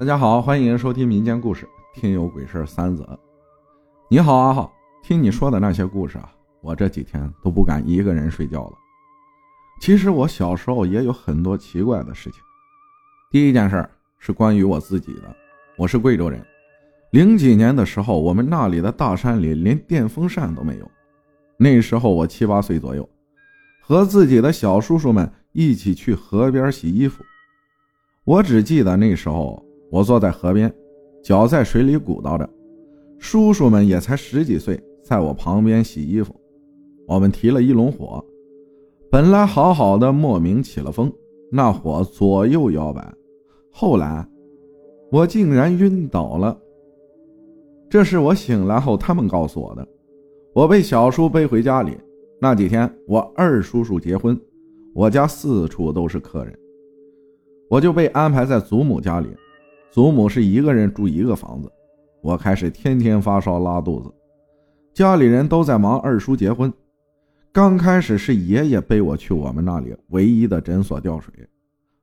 大家好，欢迎收听民间故事，听有鬼事三则。你好，阿浩，听你说的那些故事啊，我这几天都不敢一个人睡觉了。其实我小时候也有很多奇怪的事情。第一件事是关于我自己的，我是贵州人，零几年的时候，我们那里的大山里连电风扇都没有。那时候我七八岁左右，和自己的小叔叔们一起去河边洗衣服。我只记得那时候，我坐在河边，脚在水里鼓捣着，叔叔们也才十几岁，在我旁边洗衣服。我们提了一笼火，本来好好的，莫名起了风，那火左右摇摆。后来，我竟然晕倒了。这是我醒来后他们告诉我的。我被小叔背回家里。那几天，我二叔叔结婚，我家四处都是客人。我就被安排在祖母家里，祖母是一个人住一个房子。我开始天天发烧拉肚子，家里人都在忙二叔结婚。刚开始是爷爷背我去我们那里唯一的诊所吊水，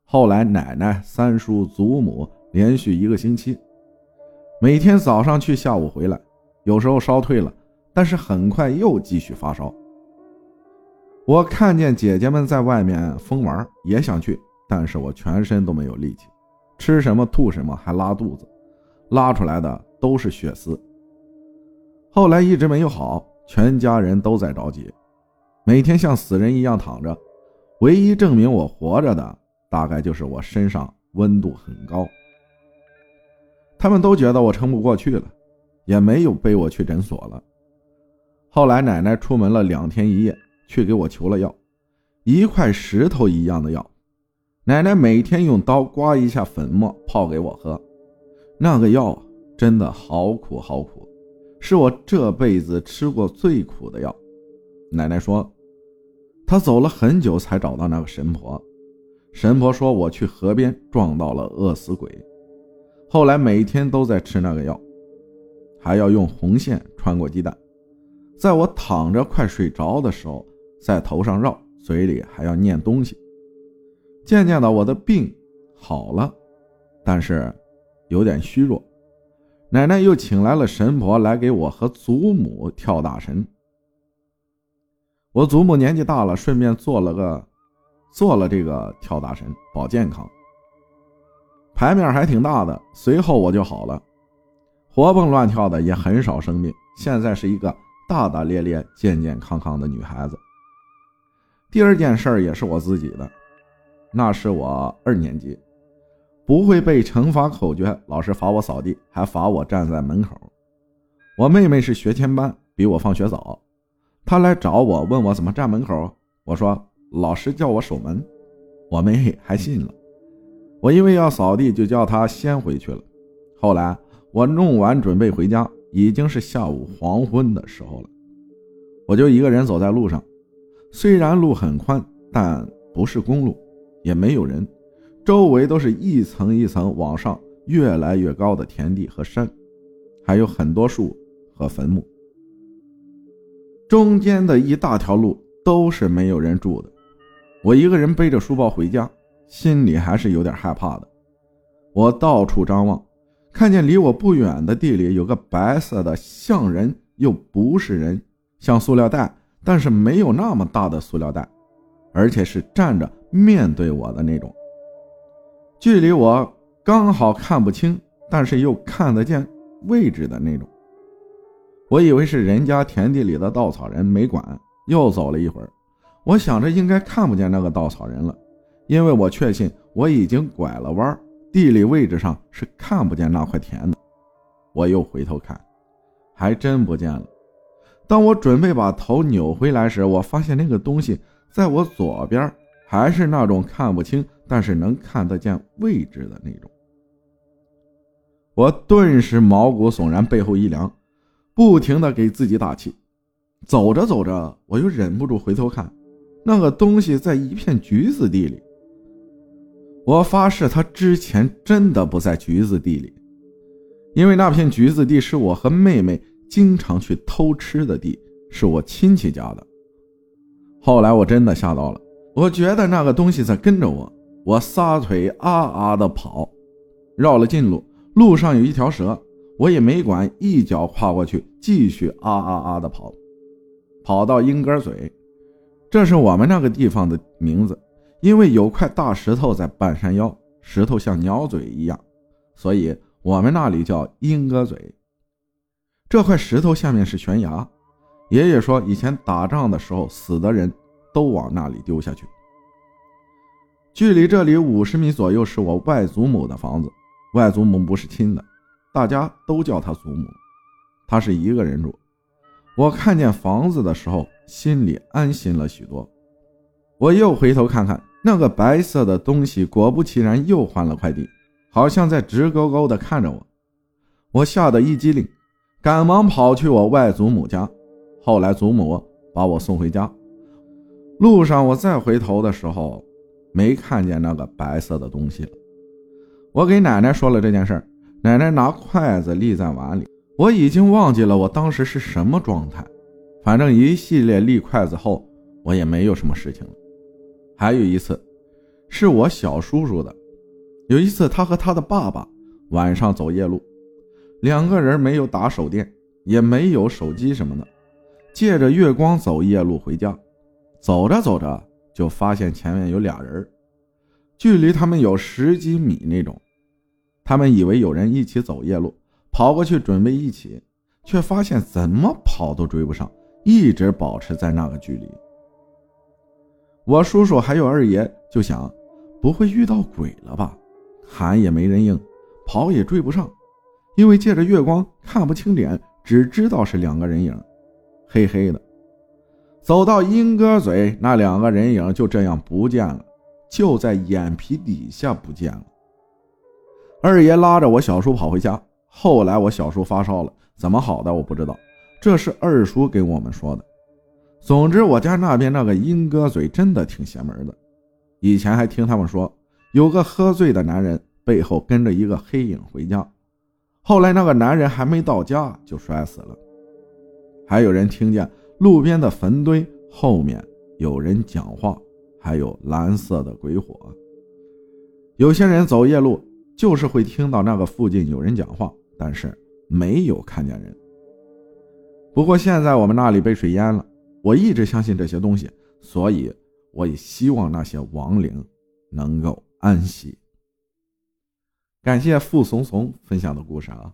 后来奶奶、三叔、祖母连续一个星期，每天早上去，下午回来，有时候烧退了，但是很快又继续发烧。我看见姐姐们在外面疯玩，也想去。但是我全身都没有力气，吃什么吐什么，还拉肚子，拉出来的都是血丝。后来一直没有好，全家人都在着急，每天像死人一样躺着。唯一证明我活着的，大概就是我身上温度很高。他们都觉得我撑不过去了，也没有背我去诊所了。后来奶奶出门了两天一夜，去给我求了药，一块石头一样的药。奶奶每天用刀刮一下粉末泡给我喝，那个药真的好苦好苦，是我这辈子吃过最苦的药。奶奶说，她走了很久才找到那个神婆。神婆说我去河边撞到了饿死鬼，后来每天都在吃那个药，还要用红线穿过鸡蛋，在我躺着快睡着的时候，在头上绕，嘴里还要念东西。渐渐的，我的病好了，但是有点虚弱。奶奶又请来了神婆来给我和祖母跳大神。我祖母年纪大了，顺便做了个做了这个跳大神保健康，牌面还挺大的。随后我就好了，活蹦乱跳的，也很少生病。现在是一个大大咧咧、健健康康的女孩子。第二件事也是我自己的。那是我二年级，不会背乘法口诀，老师罚我扫地，还罚我站在门口。我妹妹是学前班，比我放学早，她来找我，问我怎么站门口。我说老师叫我守门，我妹还信了。我因为要扫地，就叫她先回去了。后来我弄完准备回家，已经是下午黄昏的时候了，我就一个人走在路上，虽然路很宽，但不是公路。也没有人，周围都是一层一层往上越来越高的田地和山，还有很多树和坟墓。中间的一大条路都是没有人住的。我一个人背着书包回家，心里还是有点害怕的。我到处张望，看见离我不远的地里有个白色的，像人又不是人，像塑料袋，但是没有那么大的塑料袋，而且是站着。面对我的那种，距离我刚好看不清，但是又看得见位置的那种。我以为是人家田地里的稻草人，没管。又走了一会儿，我想着应该看不见那个稻草人了，因为我确信我已经拐了弯，地理位置上是看不见那块田的。我又回头看，还真不见了。当我准备把头扭回来时，我发现那个东西在我左边。还是那种看不清，但是能看得见位置的那种。我顿时毛骨悚然，背后一凉，不停的给自己打气。走着走着，我又忍不住回头看，那个东西在一片橘子地里。我发誓，他之前真的不在橘子地里，因为那片橘子地是我和妹妹经常去偷吃的地，是我亲戚家的。后来我真的吓到了。我觉得那个东西在跟着我，我撒腿啊啊的跑，绕了近路，路上有一条蛇，我也没管，一脚跨过去，继续啊啊啊的跑，跑到鹰哥嘴，这是我们那个地方的名字，因为有块大石头在半山腰，石头像鸟嘴一样，所以我们那里叫鹰哥嘴。这块石头下面是悬崖，爷爷说以前打仗的时候死的人都往那里丢下去。距离这里五十米左右是我外祖母的房子，外祖母不是亲的，大家都叫她祖母。她是一个人住。我看见房子的时候，心里安心了许多。我又回头看看那个白色的东西，果不其然又换了快递，好像在直勾勾的看着我。我吓得一激灵，赶忙跑去我外祖母家。后来祖母把我送回家，路上我再回头的时候。没看见那个白色的东西了。我给奶奶说了这件事奶奶拿筷子立在碗里。我已经忘记了我当时是什么状态，反正一系列立筷子后，我也没有什么事情了。还有一次，是我小叔叔的。有一次，他和他的爸爸晚上走夜路，两个人没有打手电，也没有手机什么的，借着月光走夜路回家。走着走着。就发现前面有俩人，距离他们有十几米那种。他们以为有人一起走夜路，跑过去准备一起，却发现怎么跑都追不上，一直保持在那个距离。我叔叔还有二爷就想，不会遇到鬼了吧？喊也没人应，跑也追不上，因为借着月光看不清脸，只知道是两个人影，黑黑的。走到鹰哥嘴，那两个人影就这样不见了，就在眼皮底下不见了。二爷拉着我小叔跑回家，后来我小叔发烧了，怎么好的我不知道，这是二叔给我们说的。总之，我家那边那个鹰哥嘴真的挺邪门的，以前还听他们说，有个喝醉的男人背后跟着一个黑影回家，后来那个男人还没到家就摔死了，还有人听见。路边的坟堆后面有人讲话，还有蓝色的鬼火。有些人走夜路，就是会听到那个附近有人讲话，但是没有看见人。不过现在我们那里被水淹了，我一直相信这些东西，所以我也希望那些亡灵能够安息。感谢傅怂怂分享的故事啊！